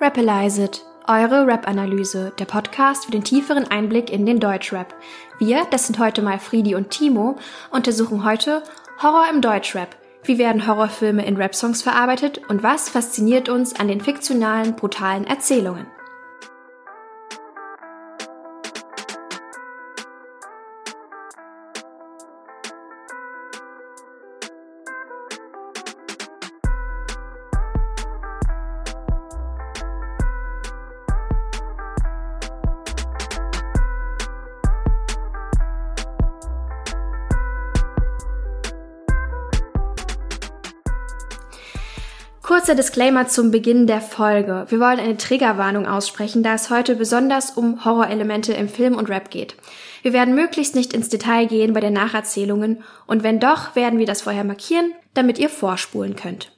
Rapalize It, eure Rap-Analyse, der Podcast für den tieferen Einblick in den Deutschrap. Wir, das sind heute mal Friedi und Timo, untersuchen heute Horror im Deutschrap. Wie werden Horrorfilme in Rap-Songs verarbeitet und was fasziniert uns an den fiktionalen, brutalen Erzählungen? Kurzer Disclaimer zum Beginn der Folge. Wir wollen eine Triggerwarnung aussprechen, da es heute besonders um Horrorelemente im Film und Rap geht. Wir werden möglichst nicht ins Detail gehen bei den Nacherzählungen und wenn doch, werden wir das vorher markieren, damit ihr vorspulen könnt.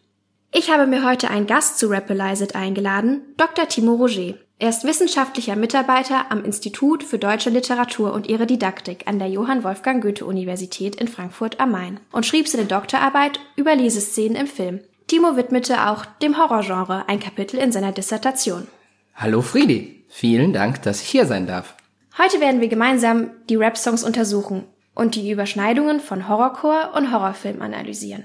Ich habe mir heute einen Gast zu Rapalized eingeladen, Dr. Timo Roger. Er ist wissenschaftlicher Mitarbeiter am Institut für deutsche Literatur und ihre Didaktik an der Johann Wolfgang Goethe Universität in Frankfurt am Main und schrieb seine Doktorarbeit über Leseszenen im Film. Timo widmete auch dem Horrorgenre ein Kapitel in seiner Dissertation. Hallo Friedi, vielen Dank, dass ich hier sein darf. Heute werden wir gemeinsam die Rap-Songs untersuchen und die Überschneidungen von Horrorcore und Horrorfilm analysieren.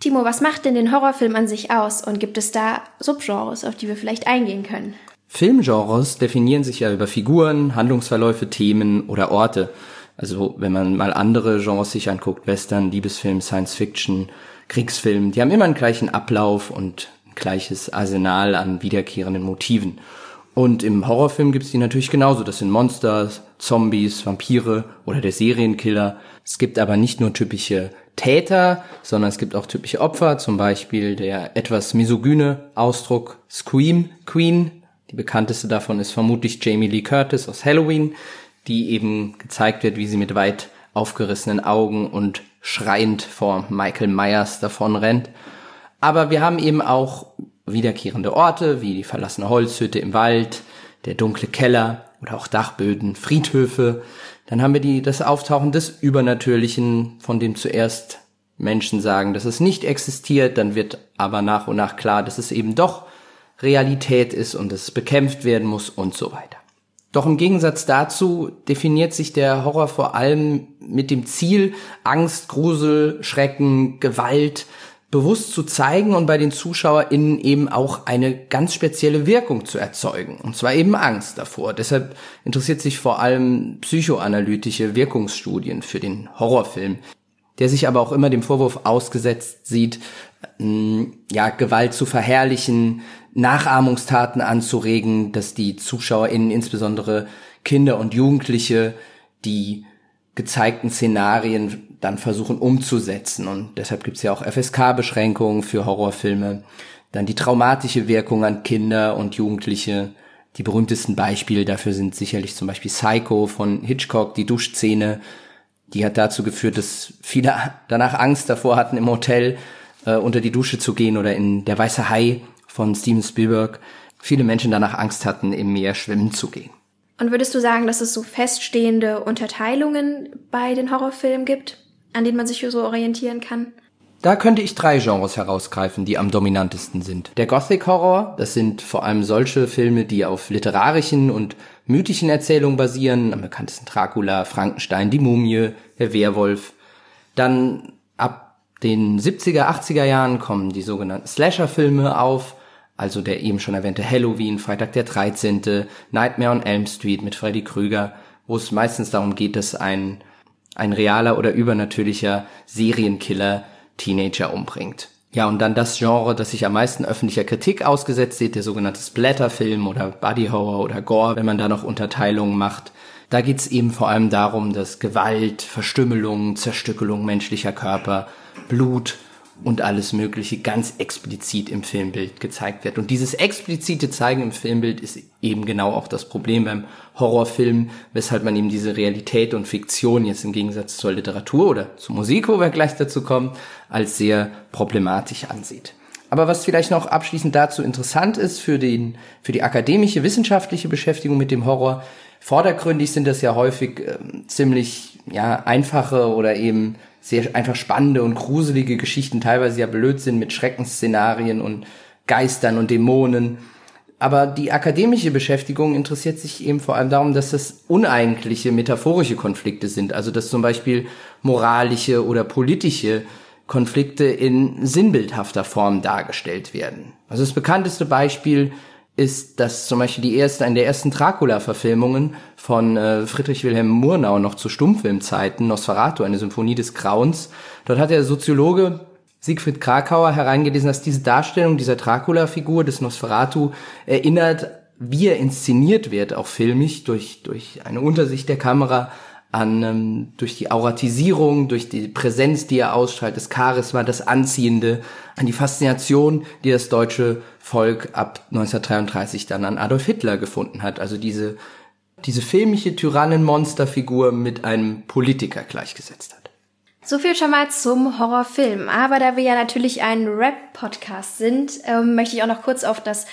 Timo, was macht denn den Horrorfilm an sich aus und gibt es da Subgenres, auf die wir vielleicht eingehen können? Filmgenres definieren sich ja über Figuren, Handlungsverläufe, Themen oder Orte. Also wenn man mal andere Genres sich anguckt, Western, Liebesfilm, Science Fiction, Kriegsfilmen, die haben immer einen gleichen Ablauf und ein gleiches Arsenal an wiederkehrenden Motiven. Und im Horrorfilm gibt's die natürlich genauso. Das sind Monster, Zombies, Vampire oder der Serienkiller. Es gibt aber nicht nur typische Täter, sondern es gibt auch typische Opfer, zum Beispiel der etwas misogyne Ausdruck Scream Queen. Die bekannteste davon ist vermutlich Jamie Lee Curtis aus Halloween, die eben gezeigt wird, wie sie mit weit aufgerissenen Augen und schreiend vor Michael Myers davon rennt. Aber wir haben eben auch wiederkehrende Orte wie die verlassene Holzhütte im Wald, der dunkle Keller oder auch Dachböden, Friedhöfe. Dann haben wir die, das Auftauchen des Übernatürlichen, von dem zuerst Menschen sagen, dass es nicht existiert, dann wird aber nach und nach klar, dass es eben doch Realität ist und es bekämpft werden muss und so weiter. Doch im Gegensatz dazu definiert sich der Horror vor allem mit dem Ziel, Angst, Grusel, Schrecken, Gewalt bewusst zu zeigen und bei den ZuschauerInnen eben auch eine ganz spezielle Wirkung zu erzeugen. Und zwar eben Angst davor. Deshalb interessiert sich vor allem psychoanalytische Wirkungsstudien für den Horrorfilm, der sich aber auch immer dem Vorwurf ausgesetzt sieht, ja, Gewalt zu verherrlichen, Nachahmungstaten anzuregen, dass die ZuschauerInnen, insbesondere Kinder und Jugendliche, die gezeigten Szenarien dann versuchen umzusetzen. Und deshalb gibt's ja auch FSK-Beschränkungen für Horrorfilme. Dann die traumatische Wirkung an Kinder und Jugendliche. Die berühmtesten Beispiele dafür sind sicherlich zum Beispiel Psycho von Hitchcock, die Duschszene. Die hat dazu geführt, dass viele danach Angst davor hatten, im Hotel äh, unter die Dusche zu gehen oder in Der Weiße Hai von Steven Spielberg viele Menschen danach Angst hatten, im Meer schwimmen zu gehen. Und würdest du sagen, dass es so feststehende Unterteilungen bei den Horrorfilmen gibt, an denen man sich so orientieren kann? Da könnte ich drei Genres herausgreifen, die am dominantesten sind. Der Gothic Horror, das sind vor allem solche Filme, die auf literarischen und mythischen Erzählungen basieren, am bekanntesten Dracula, Frankenstein, die Mumie, der Werwolf. Dann ab den 70er, 80er Jahren kommen die sogenannten Slasher-Filme auf, also der eben schon erwähnte Halloween, Freitag der 13., Nightmare on Elm Street mit Freddy Krüger, wo es meistens darum geht, dass ein, ein realer oder übernatürlicher Serienkiller Teenager umbringt. Ja, und dann das Genre, das sich am meisten öffentlicher Kritik ausgesetzt sieht, der sogenannte Splatterfilm oder Body Horror oder Gore, wenn man da noch Unterteilungen macht. Da geht's eben vor allem darum, dass Gewalt, Verstümmelung, Zerstückelung menschlicher Körper Blut und alles Mögliche ganz explizit im Filmbild gezeigt wird. Und dieses explizite Zeigen im Filmbild ist eben genau auch das Problem beim Horrorfilm, weshalb man eben diese Realität und Fiktion jetzt im Gegensatz zur Literatur oder zur Musik, wo wir gleich dazu kommen, als sehr problematisch ansieht. Aber was vielleicht noch abschließend dazu interessant ist für den, für die akademische, wissenschaftliche Beschäftigung mit dem Horror, vordergründig sind das ja häufig äh, ziemlich, ja, einfache oder eben sehr einfach spannende und gruselige Geschichten, teilweise ja Blödsinn mit Schreckensszenarien und Geistern und Dämonen. Aber die akademische Beschäftigung interessiert sich eben vor allem darum, dass das uneigentliche metaphorische Konflikte sind. Also dass zum Beispiel moralische oder politische Konflikte in sinnbildhafter Form dargestellt werden. Also das bekannteste Beispiel ist, dass zum Beispiel die erste, in der ersten Dracula-Verfilmungen von äh, Friedrich Wilhelm Murnau noch zu Stummfilmzeiten, Nosferatu, eine Symphonie des Grauens, dort hat der Soziologe Siegfried Krakauer hereingelesen, dass diese Darstellung dieser Dracula-Figur des Nosferatu erinnert, wie er inszeniert wird, auch filmisch, durch, durch eine Untersicht der Kamera, an ähm, durch die Auratisierung, durch die Präsenz, die er ausstrahlt, das Charisma, das Anziehende, an die Faszination, die das deutsche Volk ab 1933 dann an Adolf Hitler gefunden hat. Also diese diese filmische Tyrannenmonsterfigur mit einem Politiker gleichgesetzt hat. So viel schon mal zum Horrorfilm. Aber da wir ja natürlich ein Rap-Podcast sind, ähm, möchte ich auch noch kurz auf das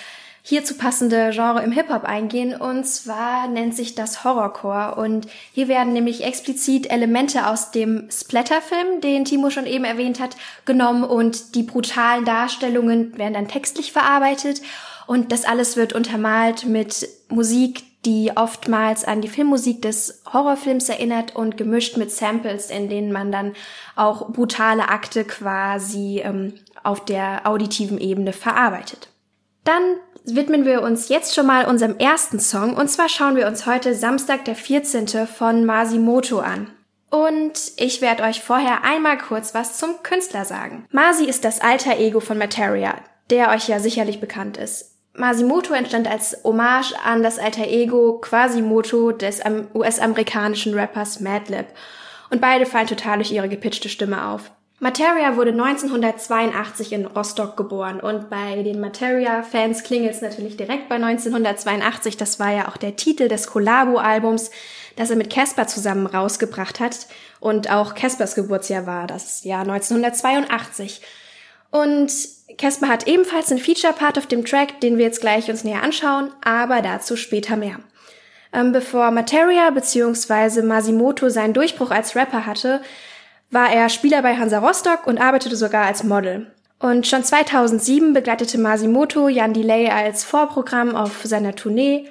hierzu passende Genre im Hip-Hop eingehen. Und zwar nennt sich das Horrorcore. Und hier werden nämlich explizit Elemente aus dem Splatter-Film, den Timo schon eben erwähnt hat, genommen und die brutalen Darstellungen werden dann textlich verarbeitet. Und das alles wird untermalt mit Musik, die oftmals an die Filmmusik des Horrorfilms erinnert und gemischt mit Samples, in denen man dann auch brutale Akte quasi ähm, auf der auditiven Ebene verarbeitet. Dann widmen wir uns jetzt schon mal unserem ersten Song und zwar schauen wir uns heute Samstag der 14. von Masimoto an. Und ich werde euch vorher einmal kurz was zum Künstler sagen. Masi ist das alter Ego von Materia, der euch ja sicherlich bekannt ist. Masimoto entstand als Hommage an das alter Ego Quasimoto des US-amerikanischen Rappers Madlib. Und beide fallen total durch ihre gepitchte Stimme auf. Materia wurde 1982 in Rostock geboren und bei den Materia-Fans klingelt es natürlich direkt bei 1982. Das war ja auch der Titel des Collabo-Albums, das er mit Casper zusammen rausgebracht hat. Und auch Caspers Geburtsjahr war das Jahr 1982. Und Casper hat ebenfalls einen Feature-Part auf dem Track, den wir jetzt gleich uns näher anschauen, aber dazu später mehr. Ähm, bevor Materia bzw. Masimoto seinen Durchbruch als Rapper hatte, war er Spieler bei Hansa Rostock und arbeitete sogar als Model. Und schon 2007 begleitete Masimoto Jan Delay als Vorprogramm auf seiner Tournee.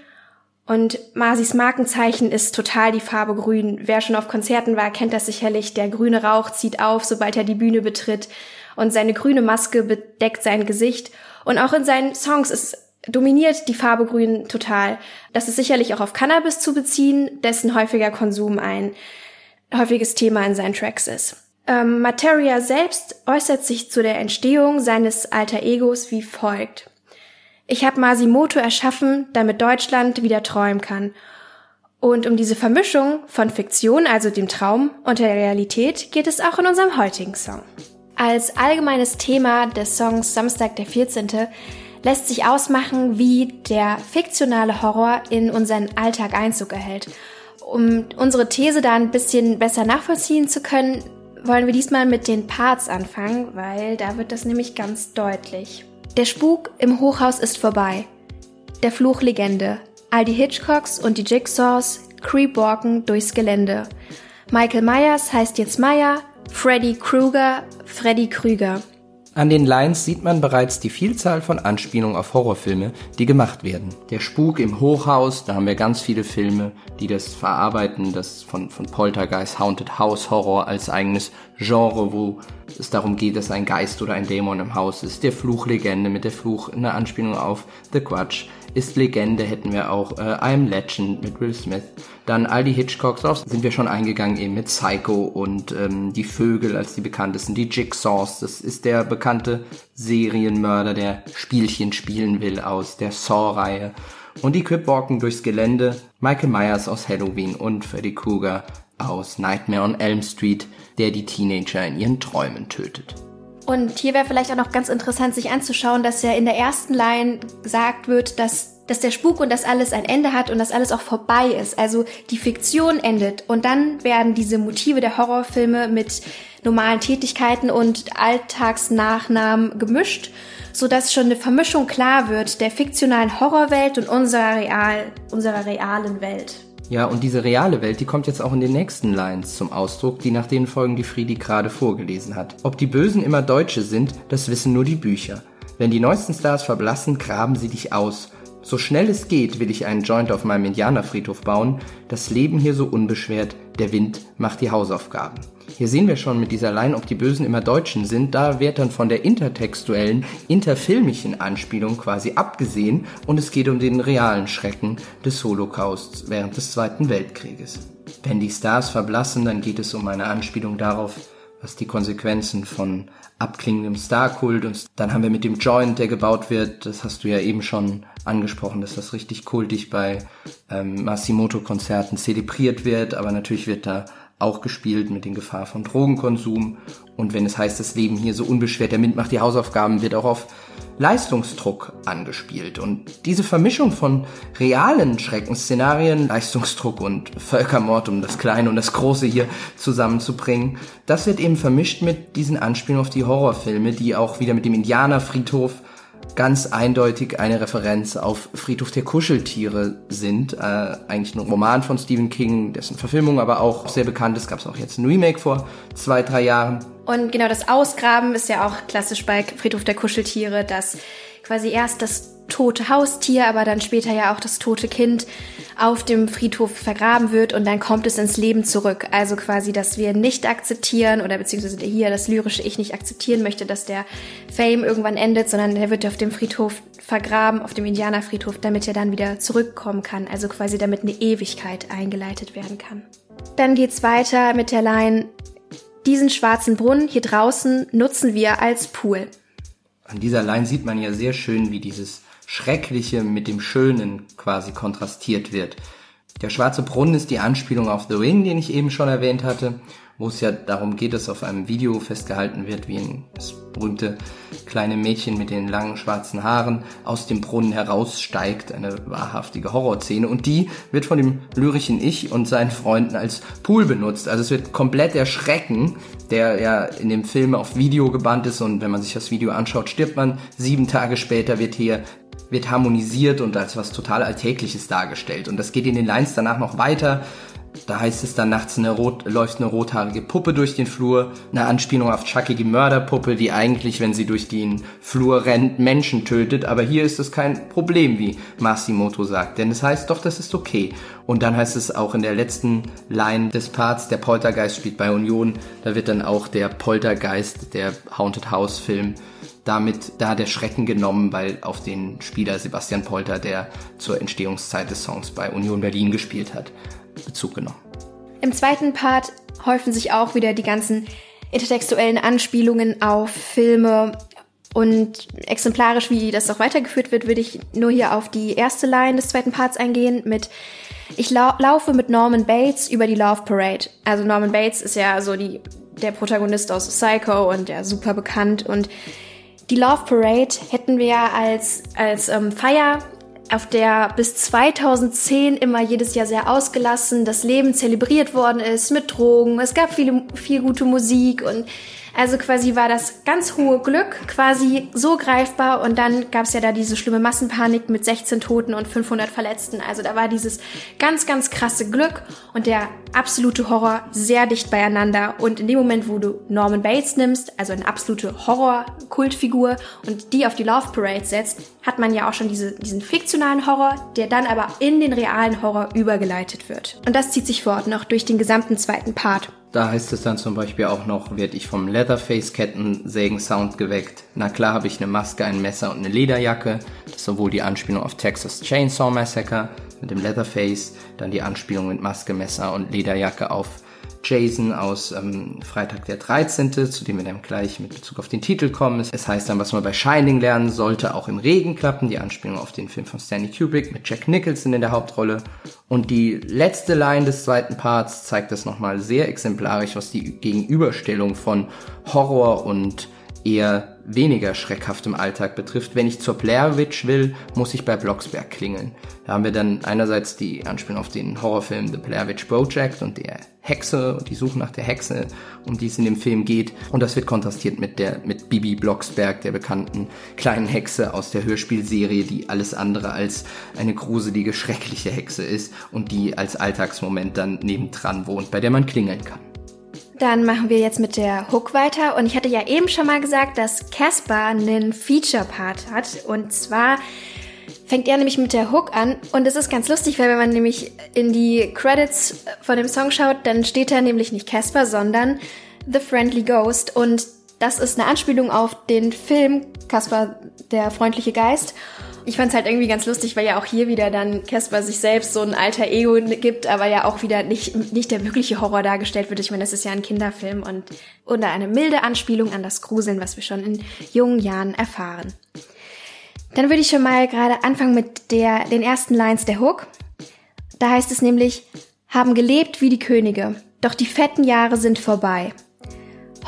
Und Masis Markenzeichen ist total die Farbe grün. Wer schon auf Konzerten war, kennt das sicherlich. Der grüne Rauch zieht auf, sobald er die Bühne betritt. Und seine grüne Maske bedeckt sein Gesicht. Und auch in seinen Songs ist dominiert die Farbe grün total. Das ist sicherlich auch auf Cannabis zu beziehen, dessen häufiger Konsum ein häufiges Thema in seinen Tracks ist. Ähm, Materia selbst äußert sich zu der Entstehung seines alter Egos wie folgt. Ich habe Masimoto erschaffen, damit Deutschland wieder träumen kann. Und um diese Vermischung von Fiktion, also dem Traum, und der Realität geht es auch in unserem heutigen Song. Als allgemeines Thema des Songs Samstag der 14. lässt sich ausmachen, wie der fiktionale Horror in unseren Alltag Einzug erhält um unsere These da ein bisschen besser nachvollziehen zu können, wollen wir diesmal mit den Parts anfangen, weil da wird das nämlich ganz deutlich. Der Spuk im Hochhaus ist vorbei. Der Fluch Legende. All die Hitchcocks und die Jigsaws creepwalken durchs Gelände. Michael Myers heißt jetzt Meyer, Freddy Krueger, Freddy Krüger. An den Lines sieht man bereits die Vielzahl von Anspielungen auf Horrorfilme, die gemacht werden. Der Spuk im Hochhaus, da haben wir ganz viele Filme, die das verarbeiten, das von, von Poltergeist, Haunted House Horror als eigenes Genre, wo es darum geht, dass ein Geist oder ein Dämon im Haus ist. Der Fluchlegende mit der Fluch, eine Anspielung auf The Grudge ist Legende, hätten wir auch äh, I'm Legend mit Will Smith. Dann all die Hitchcocks, drauf sind wir schon eingegangen eben mit Psycho und ähm, die Vögel als die bekanntesten, die Jigsaws, das ist der bekannte Serienmörder, der Spielchen spielen will aus der Saw-Reihe. Und die Cripwalken durchs Gelände, Michael Myers aus Halloween und Freddy Krueger aus Nightmare on Elm Street, der die Teenager in ihren Träumen tötet. Und hier wäre vielleicht auch noch ganz interessant, sich anzuschauen, dass ja in der ersten Line gesagt wird, dass, dass der Spuk und das alles ein Ende hat und das alles auch vorbei ist. Also die Fiktion endet und dann werden diese Motive der Horrorfilme mit normalen Tätigkeiten und Alltagsnachnamen gemischt, sodass schon eine Vermischung klar wird der fiktionalen Horrorwelt und unserer, real, unserer realen Welt. Ja, und diese reale Welt, die kommt jetzt auch in den nächsten Lines zum Ausdruck, die nach denen folgen, die Friedi gerade vorgelesen hat. Ob die Bösen immer Deutsche sind, das wissen nur die Bücher. Wenn die neuesten Stars verblassen, graben sie dich aus. So schnell es geht, will ich einen Joint auf meinem Indianerfriedhof bauen. Das Leben hier so unbeschwert, der Wind macht die Hausaufgaben. Hier sehen wir schon mit dieser Line, ob die Bösen immer Deutschen sind. Da wird dann von der intertextuellen, interfilmischen Anspielung quasi abgesehen und es geht um den realen Schrecken des Holocausts während des Zweiten Weltkrieges. Wenn die Stars verblassen, dann geht es um eine Anspielung darauf, was die Konsequenzen von abklingendem Starkult und dann haben wir mit dem Joint, der gebaut wird, das hast du ja eben schon angesprochen, dass das richtig kultig bei ähm, Masimoto-Konzerten zelebriert wird, aber natürlich wird da auch gespielt mit den Gefahr von Drogenkonsum. Und wenn es heißt, das Leben hier so unbeschwert, der Mint macht die Hausaufgaben, wird auch auf Leistungsdruck angespielt. Und diese Vermischung von realen Schreckensszenarien, Leistungsdruck und Völkermord, um das Kleine und das Große hier zusammenzubringen, das wird eben vermischt mit diesen Anspielungen auf die Horrorfilme, die auch wieder mit dem Indianerfriedhof ganz eindeutig eine Referenz auf Friedhof der Kuscheltiere sind. Äh, eigentlich ein Roman von Stephen King, dessen Verfilmung aber auch sehr bekannt ist. Gab es auch jetzt ein Remake vor zwei, drei Jahren. Und genau das Ausgraben ist ja auch klassisch bei Friedhof der Kuscheltiere, dass quasi erst das tote Haustier, aber dann später ja auch das tote Kind auf dem Friedhof vergraben wird und dann kommt es ins Leben zurück. Also quasi, dass wir nicht akzeptieren oder beziehungsweise hier das lyrische Ich nicht akzeptieren möchte, dass der Fame irgendwann endet, sondern der wird auf dem Friedhof vergraben, auf dem Indianerfriedhof, damit er dann wieder zurückkommen kann. Also quasi damit eine Ewigkeit eingeleitet werden kann. Dann geht's weiter mit der Line, diesen schwarzen Brunnen hier draußen nutzen wir als Pool. An dieser Line sieht man ja sehr schön, wie dieses Schreckliche mit dem Schönen quasi kontrastiert wird. Der schwarze Brunnen ist die Anspielung auf The Ring, den ich eben schon erwähnt hatte, wo es ja darum geht, dass auf einem Video festgehalten wird, wie ein das berühmte kleine Mädchen mit den langen schwarzen Haaren aus dem Brunnen heraussteigt, eine wahrhaftige Horrorszene und die wird von dem lyrischen Ich und seinen Freunden als Pool benutzt. Also es wird komplett der Schrecken, der ja in dem Film auf Video gebannt ist und wenn man sich das Video anschaut, stirbt man. Sieben Tage später wird hier wird harmonisiert und als was total Alltägliches dargestellt. Und das geht in den Lines danach noch weiter. Da heißt es dann nachts eine rot, läuft eine rothaarige Puppe durch den Flur, eine Anspielung auf Chucky die Mörderpuppe, die eigentlich, wenn sie durch den Flur rennt, Menschen tötet. Aber hier ist es kein Problem, wie Masimoto sagt, denn es heißt doch, das ist okay. Und dann heißt es auch in der letzten Line des Parts, der Poltergeist spielt bei Union, da wird dann auch der Poltergeist, der Haunted House Film, damit da der Schrecken genommen, weil auf den Spieler Sebastian Polter, der zur Entstehungszeit des Songs bei Union Berlin gespielt hat, Bezug genommen. Im zweiten Part häufen sich auch wieder die ganzen intertextuellen Anspielungen auf Filme und exemplarisch, wie das auch weitergeführt wird, würde ich nur hier auf die erste Line des zweiten Parts eingehen mit Ich lau laufe mit Norman Bates über die Love Parade. Also Norman Bates ist ja so die, der Protagonist aus Psycho und der super bekannt und die Love Parade hätten wir als, als ähm, Feier auf der bis 2010 immer jedes Jahr sehr ausgelassen das Leben zelebriert worden ist mit Drogen. Es gab viele, viel gute Musik und also quasi war das ganz hohe Glück quasi so greifbar und dann gab es ja da diese schlimme Massenpanik mit 16 Toten und 500 Verletzten. Also da war dieses ganz, ganz krasse Glück und der absolute Horror sehr dicht beieinander. Und in dem Moment, wo du Norman Bates nimmst, also eine absolute Horror-Kultfigur und die auf die Love Parade setzt, hat man ja auch schon diese, diesen fiktionalen Horror, der dann aber in den realen Horror übergeleitet wird. Und das zieht sich fort noch durch den gesamten zweiten Part. Da heißt es dann zum Beispiel auch noch, werde ich vom Leatherface-Kettensägen-Sound geweckt. Na klar habe ich eine Maske, ein Messer und eine Lederjacke. Das ist sowohl die Anspielung auf Texas Chainsaw Massacre mit dem Leatherface, dann die Anspielung mit Maske, Messer und Lederjacke auf Jason aus ähm, Freitag der 13., zu dem wir dann gleich mit Bezug auf den Titel kommen. Es heißt dann, was man bei Shining lernen sollte, auch im Regen klappen. Die Anspielung auf den Film von Stanley Kubrick mit Jack Nicholson in der Hauptrolle. Und die letzte Line des zweiten Parts zeigt das nochmal sehr exemplarisch, was die Gegenüberstellung von Horror und eher weniger schreckhaftem Alltag betrifft. Wenn ich zur Blair Witch will, muss ich bei Blocksberg klingeln. Da haben wir dann einerseits die Anspielung auf den Horrorfilm The Blair Witch Project und der Hexe und die Suche nach der Hexe, um die es in dem Film geht. Und das wird kontrastiert mit der, mit Bibi Blocksberg, der bekannten kleinen Hexe aus der Hörspielserie, die alles andere als eine gruselige, schreckliche Hexe ist und die als Alltagsmoment dann nebendran wohnt, bei der man klingeln kann. Dann machen wir jetzt mit der Hook weiter. Und ich hatte ja eben schon mal gesagt, dass Casper einen Feature-Part hat. Und zwar fängt er nämlich mit der Hook an und es ist ganz lustig, weil wenn man nämlich in die Credits von dem Song schaut, dann steht da nämlich nicht Casper, sondern The Friendly Ghost und das ist eine Anspielung auf den Film Casper, der freundliche Geist. Ich fand es halt irgendwie ganz lustig, weil ja auch hier wieder dann Casper sich selbst so ein alter Ego gibt, aber ja auch wieder nicht, nicht der wirkliche Horror dargestellt wird. Ich meine, das ist ja ein Kinderfilm und unter eine milde Anspielung an das Gruseln, was wir schon in jungen Jahren erfahren. Dann würde ich schon mal gerade anfangen mit der, den ersten Lines der Hook. Da heißt es nämlich, haben gelebt wie die Könige, doch die fetten Jahre sind vorbei.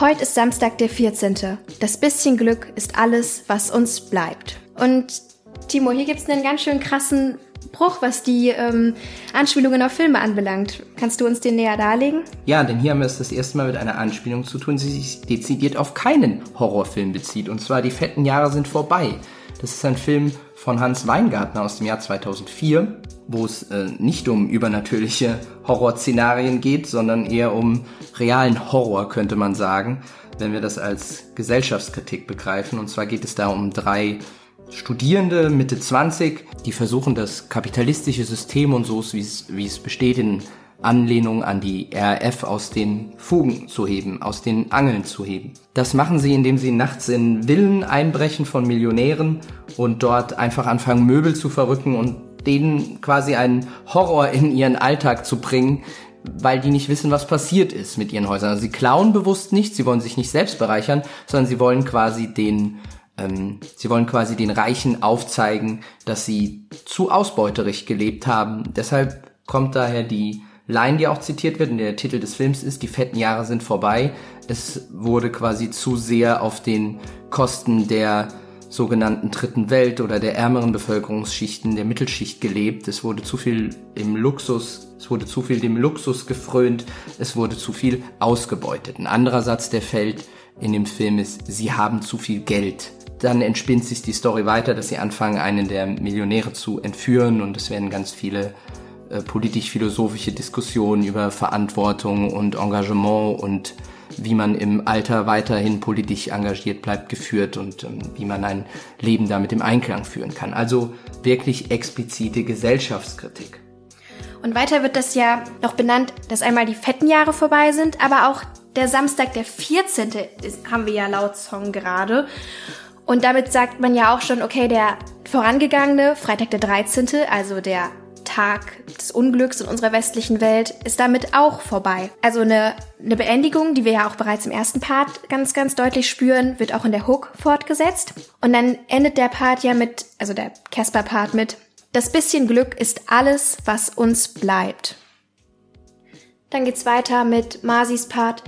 Heute ist Samstag der 14. Das bisschen Glück ist alles, was uns bleibt. Und Timo, hier gibt's einen ganz schön krassen Bruch, was die ähm, Anspielungen auf Filme anbelangt. Kannst du uns den näher darlegen? Ja, denn hier haben wir es das erste Mal mit einer Anspielung zu tun, die sich dezidiert auf keinen Horrorfilm bezieht. Und zwar die fetten Jahre sind vorbei. Das ist ein Film von Hans Weingartner aus dem Jahr 2004, wo es äh, nicht um übernatürliche Horrorszenarien geht, sondern eher um realen Horror, könnte man sagen, wenn wir das als Gesellschaftskritik begreifen. Und zwar geht es da um drei Studierende Mitte 20, die versuchen das kapitalistische System und so, wie es, wie es besteht, in Anlehnung an die RAF aus den Fugen zu heben, aus den Angeln zu heben. Das machen sie, indem sie nachts in Villen einbrechen von Millionären und dort einfach anfangen, Möbel zu verrücken und denen quasi einen Horror in ihren Alltag zu bringen, weil die nicht wissen, was passiert ist mit ihren Häusern. Also sie klauen bewusst nicht, sie wollen sich nicht selbst bereichern, sondern sie wollen quasi den ähm, sie wollen quasi den Reichen aufzeigen, dass sie zu ausbeuterig gelebt haben. Deshalb kommt daher die Line, die auch zitiert wird und der Titel des Films ist, die fetten Jahre sind vorbei. Es wurde quasi zu sehr auf den Kosten der sogenannten dritten Welt oder der ärmeren Bevölkerungsschichten, der Mittelschicht gelebt. Es wurde zu viel im Luxus, es wurde zu viel dem Luxus gefrönt, es wurde zu viel ausgebeutet. Ein anderer Satz, der fällt in dem Film ist, sie haben zu viel Geld. Dann entspinnt sich die Story weiter, dass sie anfangen, einen der Millionäre zu entführen und es werden ganz viele äh, politisch-philosophische Diskussionen über Verantwortung und Engagement und wie man im Alter weiterhin politisch engagiert bleibt, geführt und ähm, wie man ein Leben damit im Einklang führen kann. Also wirklich explizite Gesellschaftskritik. Und weiter wird das ja noch benannt, dass einmal die fetten Jahre vorbei sind, aber auch der Samstag, der 14. haben wir ja laut Song gerade. Und damit sagt man ja auch schon, okay, der vorangegangene Freitag der 13., also der Tag des Unglücks in unserer westlichen Welt ist damit auch vorbei. Also eine, eine Beendigung, die wir ja auch bereits im ersten Part ganz, ganz deutlich spüren, wird auch in der Hook fortgesetzt. Und dann endet der Part ja mit, also der Casper-Part mit, das bisschen Glück ist alles, was uns bleibt. Dann geht's weiter mit Marsis Part,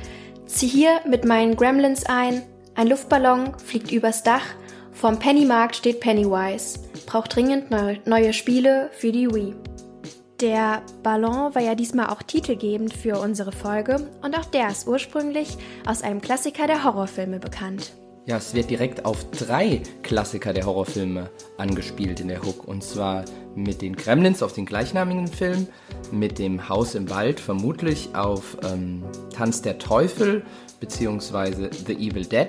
zieh hier mit meinen Gremlins ein, ein Luftballon fliegt übers Dach, vom Pennymarkt steht Pennywise, braucht dringend neue Spiele für die Wii. Der Ballon war ja diesmal auch titelgebend für unsere Folge und auch der ist ursprünglich aus einem Klassiker der Horrorfilme bekannt. Ja, es wird direkt auf drei Klassiker der Horrorfilme angespielt in der Hook. Und zwar mit den Gremlins auf den gleichnamigen Film, mit dem Haus im Wald vermutlich auf ähm, Tanz der Teufel bzw. The Evil Dead.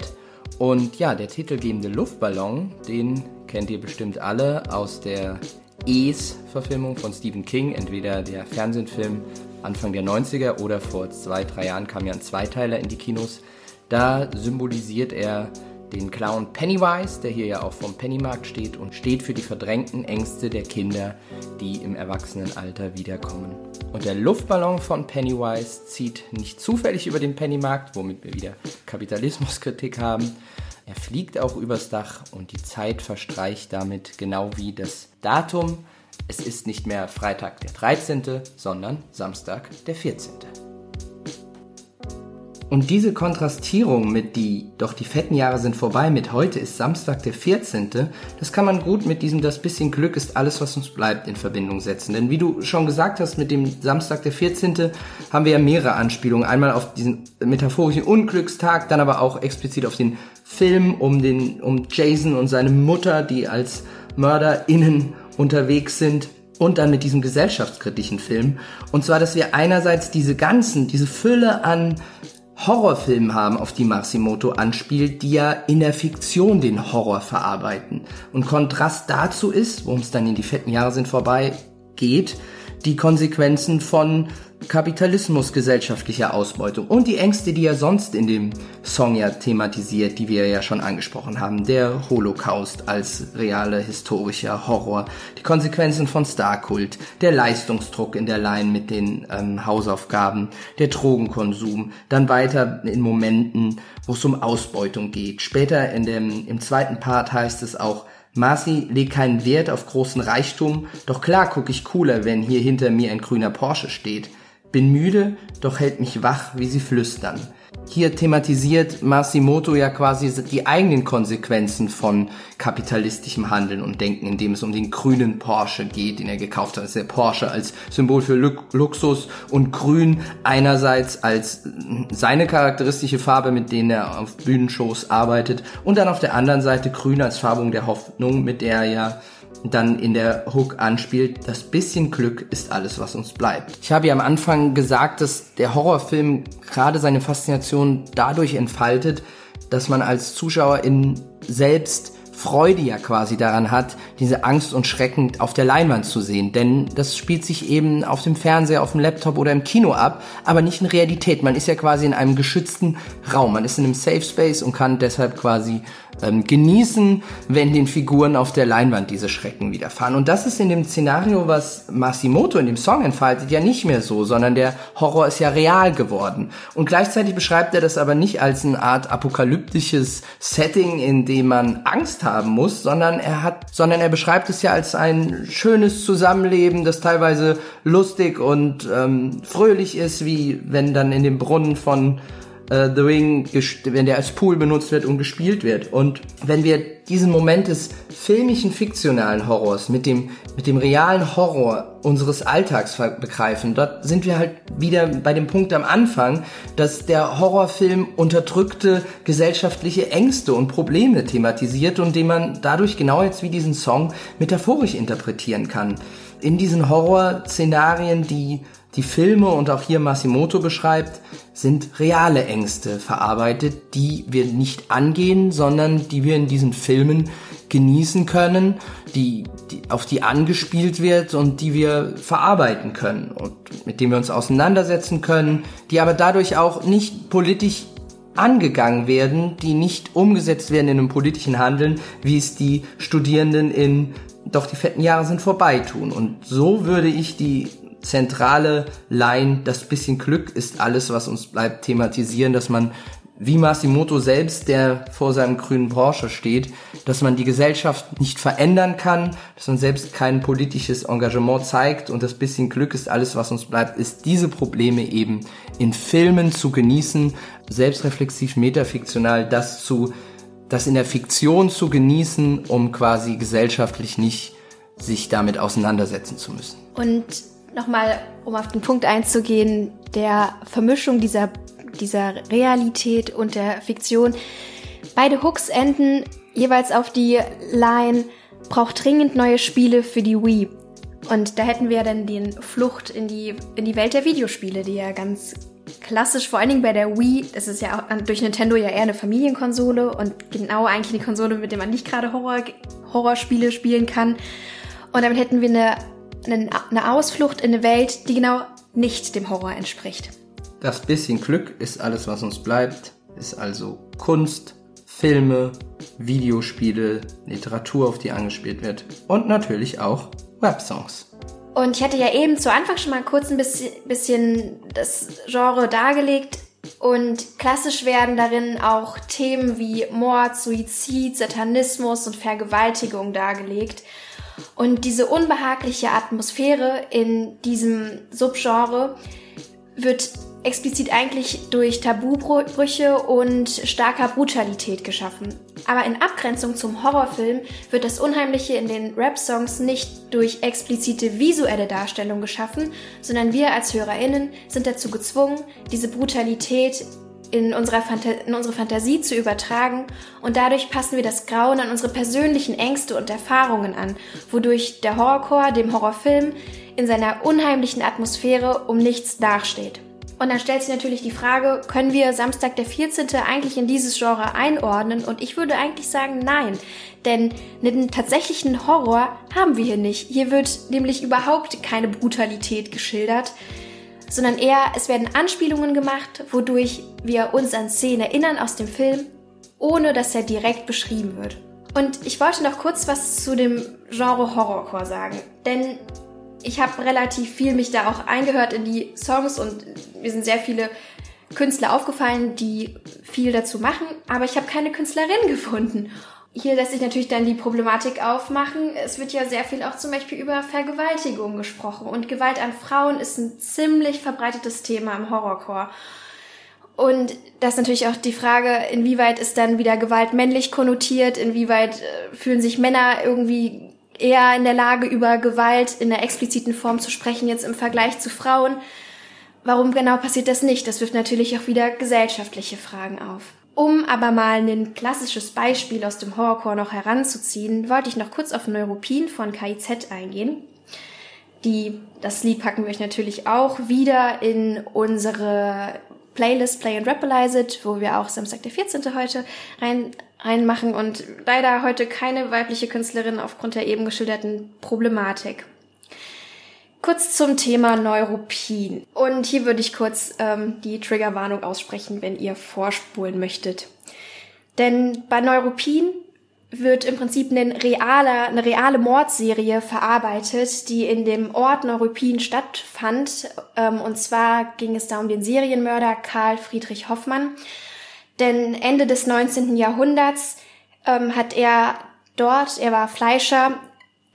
Und ja, der titelgebende Luftballon, den kennt ihr bestimmt alle aus der Es-Verfilmung von Stephen King, entweder der Fernsehfilm Anfang der 90er oder vor zwei, drei Jahren kam ja ein Zweiteiler in die Kinos. Da symbolisiert er den Clown Pennywise, der hier ja auch vom Pennymarkt steht und steht für die verdrängten Ängste der Kinder, die im Erwachsenenalter wiederkommen. Und der Luftballon von Pennywise zieht nicht zufällig über den Pennymarkt, womit wir wieder Kapitalismuskritik haben, er fliegt auch übers Dach und die Zeit verstreicht damit genau wie das Datum. Es ist nicht mehr Freitag der 13., sondern Samstag der 14. Und diese Kontrastierung mit die, doch die fetten Jahre sind vorbei, mit heute ist Samstag der 14., das kann man gut mit diesem, das bisschen Glück ist alles, was uns bleibt, in Verbindung setzen. Denn wie du schon gesagt hast, mit dem Samstag der 14. haben wir ja mehrere Anspielungen. Einmal auf diesen metaphorischen Unglückstag, dann aber auch explizit auf den Film um den, um Jason und seine Mutter, die als MörderInnen unterwegs sind und dann mit diesem gesellschaftskritischen Film. Und zwar, dass wir einerseits diese ganzen, diese Fülle an Horrorfilmen haben, auf die Masimoto anspielt, die ja in der Fiktion den Horror verarbeiten. Und Kontrast dazu ist, worum es dann in die fetten Jahre sind vorbei geht, die Konsequenzen von Kapitalismus gesellschaftlicher Ausbeutung und die Ängste, die er sonst in dem Song ja thematisiert, die wir ja schon angesprochen haben, der Holocaust als realer historischer Horror, die Konsequenzen von Starkult, der Leistungsdruck in der Line mit den ähm, Hausaufgaben, der Drogenkonsum, dann weiter in Momenten, wo es um Ausbeutung geht. Später in dem, im zweiten Part heißt es auch, Marcy legt keinen Wert auf großen Reichtum, doch klar gucke ich cooler, wenn hier hinter mir ein grüner Porsche steht. Bin müde, doch hält mich wach, wie sie flüstern. Hier thematisiert Masimoto ja quasi die eigenen Konsequenzen von kapitalistischem Handeln und Denken, indem es um den grünen Porsche geht, den er gekauft hat. Das ist der Porsche als Symbol für Luxus und grün einerseits als seine charakteristische Farbe, mit denen er auf Bühnenshows arbeitet und dann auf der anderen Seite grün als Farbung der Hoffnung, mit der er ja dann in der Hook anspielt, das bisschen Glück ist alles, was uns bleibt. Ich habe ja am Anfang gesagt, dass der Horrorfilm gerade seine Faszination dadurch entfaltet, dass man als Zuschauer in selbst Freude ja quasi daran hat, diese Angst und Schrecken auf der Leinwand zu sehen. Denn das spielt sich eben auf dem Fernseher, auf dem Laptop oder im Kino ab, aber nicht in Realität. Man ist ja quasi in einem geschützten Raum. Man ist in einem Safe Space und kann deshalb quasi ähm, genießen, wenn den Figuren auf der Leinwand diese Schrecken widerfahren. Und das ist in dem Szenario, was Masimoto in dem Song entfaltet, ja nicht mehr so, sondern der Horror ist ja real geworden. Und gleichzeitig beschreibt er das aber nicht als eine Art apokalyptisches Setting, in dem man Angst haben muss, sondern er hat, sondern er beschreibt es ja als ein schönes Zusammenleben, das teilweise lustig und ähm, fröhlich ist, wie wenn dann in dem Brunnen von äh, The Ring, wenn der als Pool benutzt wird und gespielt wird. Und wenn wir diesen Moment des filmischen, fiktionalen Horrors mit dem, mit dem realen Horror unseres Alltags begreifen, dort sind wir halt wieder bei dem Punkt am Anfang, dass der Horrorfilm unterdrückte gesellschaftliche Ängste und Probleme thematisiert und den man dadurch genau jetzt wie diesen Song metaphorisch interpretieren kann. In diesen Horrorszenarien, die die Filme und auch hier Masimoto beschreibt, sind reale Ängste verarbeitet, die wir nicht angehen, sondern die wir in diesen Filmen genießen können, die, die, auf die angespielt wird und die wir verarbeiten können und mit denen wir uns auseinandersetzen können, die aber dadurch auch nicht politisch angegangen werden, die nicht umgesetzt werden in einem politischen Handeln, wie es die Studierenden in Doch die fetten Jahre sind vorbei tun. Und so würde ich die zentrale Line, das bisschen Glück ist alles, was uns bleibt, thematisieren, dass man wie Masimoto selbst, der vor seinem grünen Porsche steht, dass man die Gesellschaft nicht verändern kann, dass man selbst kein politisches Engagement zeigt und das bisschen Glück ist alles, was uns bleibt, ist diese Probleme eben in Filmen zu genießen, selbstreflexiv, metafiktional, das zu, das in der Fiktion zu genießen, um quasi gesellschaftlich nicht sich damit auseinandersetzen zu müssen. Und nochmal, um auf den Punkt einzugehen, der Vermischung dieser, dieser Realität und der Fiktion. Beide Hooks enden jeweils auf die Line, braucht dringend neue Spiele für die Wii. Und da hätten wir dann den Flucht in die, in die Welt der Videospiele, die ja ganz klassisch, vor allen Dingen bei der Wii, das ist ja auch durch Nintendo ja eher eine Familienkonsole und genau eigentlich eine Konsole, mit der man nicht gerade Horror, Horrorspiele spielen kann. Und damit hätten wir eine eine Ausflucht in eine Welt, die genau nicht dem Horror entspricht. Das bisschen Glück ist alles, was uns bleibt, ist also Kunst, Filme, Videospiele, Literatur, auf die angespielt wird und natürlich auch Websongs. Und ich hatte ja eben zu Anfang schon mal kurz ein bisschen, das Genre dargelegt. Und klassisch werden darin auch Themen wie Mord, Suizid, Satanismus und Vergewaltigung dargelegt. Und diese unbehagliche Atmosphäre in diesem Subgenre wird explizit eigentlich durch Tabubrüche und starker Brutalität geschaffen. Aber in Abgrenzung zum Horrorfilm wird das Unheimliche in den Rap-Songs nicht durch explizite visuelle Darstellung geschaffen, sondern wir als HörerInnen sind dazu gezwungen, diese Brutalität in, unserer in unsere Fantasie zu übertragen und dadurch passen wir das Grauen an unsere persönlichen Ängste und Erfahrungen an, wodurch der Horrorcore dem Horrorfilm in seiner unheimlichen Atmosphäre um nichts nachsteht. Und dann stellt sich natürlich die Frage, können wir Samstag der 14. eigentlich in dieses Genre einordnen? Und ich würde eigentlich sagen, nein. Denn einen tatsächlichen Horror haben wir hier nicht. Hier wird nämlich überhaupt keine Brutalität geschildert, sondern eher, es werden Anspielungen gemacht, wodurch wir uns an Szenen erinnern aus dem Film, ohne dass er direkt beschrieben wird. Und ich wollte noch kurz was zu dem Genre Horrorcore sagen. Denn ich habe relativ viel mich da auch eingehört in die Songs und mir sind sehr viele Künstler aufgefallen, die viel dazu machen, aber ich habe keine Künstlerin gefunden. Hier lässt sich natürlich dann die Problematik aufmachen. Es wird ja sehr viel auch zum Beispiel über Vergewaltigung gesprochen und Gewalt an Frauen ist ein ziemlich verbreitetes Thema im Horrorcore. Und das ist natürlich auch die Frage, inwieweit ist dann wieder Gewalt männlich konnotiert, inwieweit äh, fühlen sich Männer irgendwie eher in der Lage, über Gewalt in der expliziten Form zu sprechen, jetzt im Vergleich zu Frauen. Warum genau passiert das nicht? Das wirft natürlich auch wieder gesellschaftliche Fragen auf. Um aber mal ein klassisches Beispiel aus dem Horrorcore noch heranzuziehen, wollte ich noch kurz auf Neuropin von KIZ eingehen. Die, das Lied packen wir euch natürlich auch wieder in unsere Playlist Play and Rapalize It, wo wir auch Samstag der 14. heute rein, reinmachen und leider heute keine weibliche Künstlerin aufgrund der eben geschilderten Problematik. Kurz zum Thema Neuropin. Und hier würde ich kurz ähm, die Triggerwarnung aussprechen, wenn ihr vorspulen möchtet. Denn bei Neuropin wird im Prinzip eine reale, eine reale Mordserie verarbeitet, die in dem Ort Neuruppin stattfand. Ähm, und zwar ging es da um den Serienmörder Karl Friedrich Hoffmann. Denn Ende des 19. Jahrhunderts ähm, hat er dort, er war Fleischer,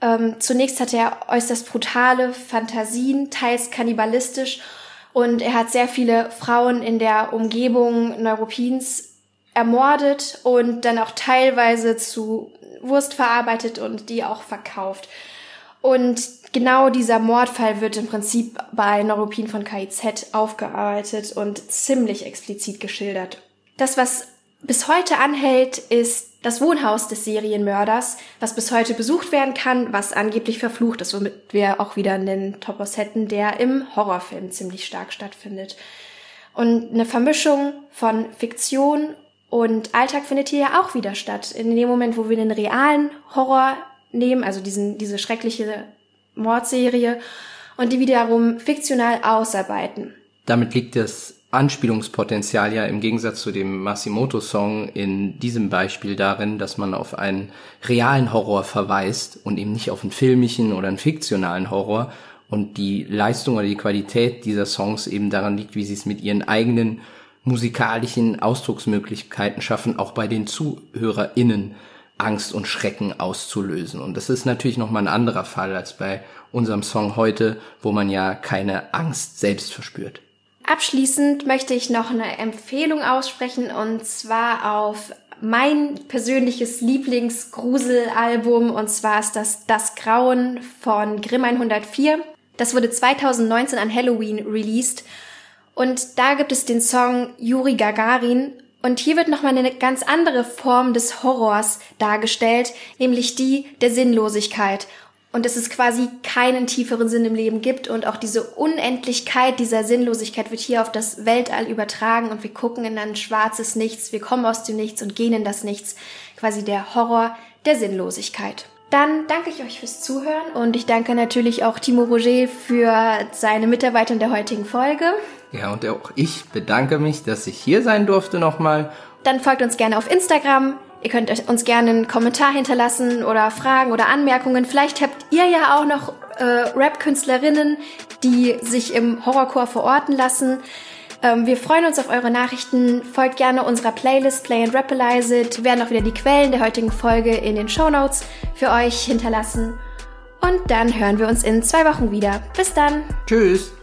ähm, zunächst hatte er äußerst brutale Fantasien, teils kannibalistisch, und er hat sehr viele Frauen in der Umgebung Neuruppins ermordet und dann auch teilweise zu Wurst verarbeitet und die auch verkauft. Und genau dieser Mordfall wird im Prinzip bei Neuropin von KIZ aufgearbeitet und ziemlich explizit geschildert. Das, was bis heute anhält, ist das Wohnhaus des Serienmörders, was bis heute besucht werden kann, was angeblich verflucht ist, womit wir auch wieder einen Topos hätten, der im Horrorfilm ziemlich stark stattfindet. Und eine Vermischung von Fiktion und Alltag findet hier ja auch wieder statt. In dem Moment, wo wir den realen Horror nehmen, also diesen, diese schreckliche Mordserie, und die wiederum fiktional ausarbeiten. Damit liegt das Anspielungspotenzial ja im Gegensatz zu dem Masimoto-Song in diesem Beispiel darin, dass man auf einen realen Horror verweist und eben nicht auf einen filmischen oder einen fiktionalen Horror und die Leistung oder die Qualität dieser Songs eben daran liegt, wie sie es mit ihren eigenen musikalischen Ausdrucksmöglichkeiten schaffen, auch bei den ZuhörerInnen Angst und Schrecken auszulösen. Und das ist natürlich nochmal ein anderer Fall als bei unserem Song heute, wo man ja keine Angst selbst verspürt. Abschließend möchte ich noch eine Empfehlung aussprechen und zwar auf mein persönliches Lieblingsgruselalbum und zwar ist das Das Grauen von Grimm 104. Das wurde 2019 an Halloween released und da gibt es den Song Yuri Gagarin. Und hier wird nochmal eine ganz andere Form des Horrors dargestellt, nämlich die der Sinnlosigkeit. Und dass es quasi keinen tieferen Sinn im Leben gibt und auch diese Unendlichkeit dieser Sinnlosigkeit wird hier auf das Weltall übertragen und wir gucken in ein schwarzes Nichts, wir kommen aus dem Nichts und gehen in das Nichts. Quasi der Horror der Sinnlosigkeit. Dann danke ich euch fürs Zuhören und ich danke natürlich auch Timo Roger für seine Mitarbeit in der heutigen Folge. Ja, und auch ich bedanke mich, dass ich hier sein durfte nochmal. Dann folgt uns gerne auf Instagram. Ihr könnt uns gerne einen Kommentar hinterlassen oder Fragen oder Anmerkungen. Vielleicht habt ihr ja auch noch äh, Rap-Künstlerinnen, die sich im Horrorcore verorten lassen. Ähm, wir freuen uns auf eure Nachrichten. Folgt gerne unserer Playlist Play and Rapalize It. Wir werden auch wieder die Quellen der heutigen Folge in den Show Notes für euch hinterlassen. Und dann hören wir uns in zwei Wochen wieder. Bis dann. Tschüss.